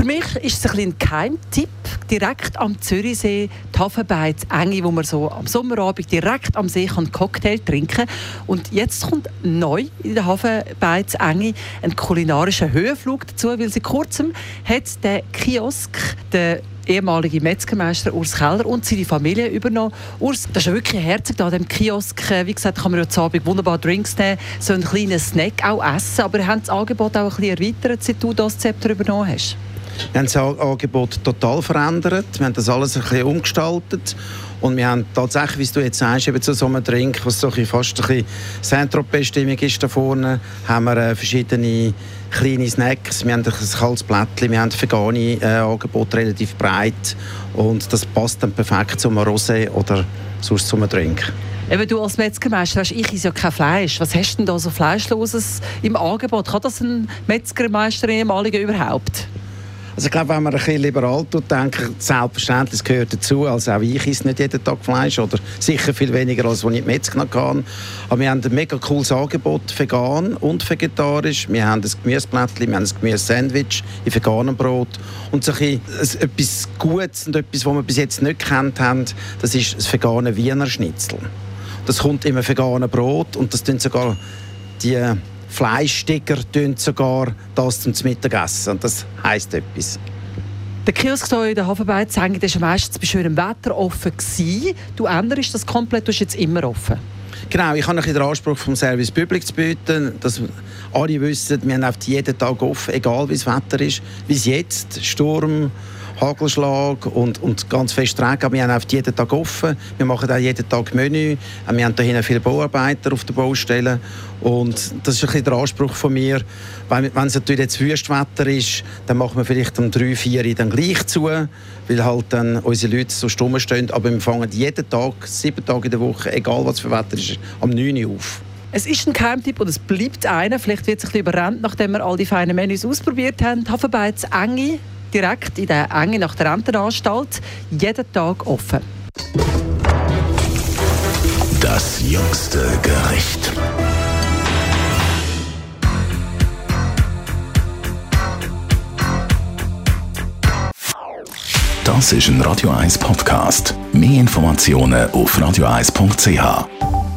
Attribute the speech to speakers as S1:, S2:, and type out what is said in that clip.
S1: Für mich ist es ein, ein Geheimtipp. Direkt am Zürichsee, die Hafenbeiz Enge, wo man so am Sommerabend direkt am See kann Cocktail trinken Und jetzt kommt neu in der Hafenbeiz Enge ein kulinarischer Höhenflug dazu, weil seit kurzem hat der Kiosk, der ehemalige Metzgermeister Urs Keller und seine Familie übernommen. Urs, das ist ja wirklich Herzog da, dem Kiosk. Wie gesagt, kann man ja zu Abend wunderbar Drinks nehmen, so einen kleinen Snack auch essen. Aber ihr habt das Angebot auch ein bisschen erweitert, seit du das Zepter übernommen hast.
S2: Wir haben das Angebot total verändert. Wir haben das alles ein bisschen umgestaltet. Und wir haben tatsächlich, wie du jetzt sagst, eben zu so einem Drink, was so fast ein bisschen Saint-Tropez-Stimmung ist da vorne, haben wir äh, verschiedene kleine Snacks. Wir haben ein kaltes Blättchen, wir haben vegane äh, Angebote relativ breit. Und das passt dann perfekt zu einem Rosé oder sonst zu einem Drink.
S1: Eben du als Metzgermeister hast, ich esse ja kein Fleisch. Was hast du denn da so Fleischloses im Angebot? Kann das ein Metzgermeister ehemaliger überhaupt?
S2: Also ich glaube, wenn man ein bisschen liberal tut, denke selbstverständlich, es gehört dazu. Also auch ich esse nicht jeden Tag Fleisch oder sicher viel weniger, als ich Metzger kann. Aber wir haben ein mega cooles Angebot, vegan und vegetarisch. Wir haben ein Gemüseblättchen, wir haben ein Gemüse-Sandwich in veganem Brot. Und so ein bisschen, etwas Gutes und etwas, was wir bis jetzt nicht kennt haben, das ist das vegane Wiener Schnitzel. Das kommt in einem Brot und das tun sogar die Fleischsticker tun sogar das zum Mittagessen. Und das heisst etwas.
S1: Der Kiosk hier in der Hafenbeiz war meistens bei schönem Wetter offen. Gewesen. Du änderst das komplett, du bist jetzt immer offen.
S2: Genau, ich habe ein den Anspruch vom Service Public zu bieten, dass alle wissen, wir haben jeden Tag offen, egal wie das Wetter ist. Wie es jetzt, Sturm, Hagelschlag und, und ganz fest Regen. Wir haben jeden Tag offen. Wir machen auch jeden Tag Menü. Wir haben hier viele Bauarbeiter auf der Baustelle. Und das ist ein bisschen der Anspruch von mir. Wenn, wenn es natürlich jetzt Wüstwetter ist, dann machen wir vielleicht um drei, vier dann gleich zu, weil halt dann unsere Leute so stumm stehen. Aber wir fangen jeden Tag, sieben Tage in der Woche, egal was für Wetter ist, am 9 Uhr auf.
S1: Es ist ein Geheimtipp und es bleibt einer. Vielleicht wird es ein bisschen überrannt, nachdem wir all die feinen Menüs ausprobiert haben. Hafenbeiz Enge direkt in der Enge nach der Rentenanstalt, jeden Tag offen.
S3: Das jüngste Gericht. Das ist ein Radio 1 Podcast. Mehr Informationen auf radio1.ch.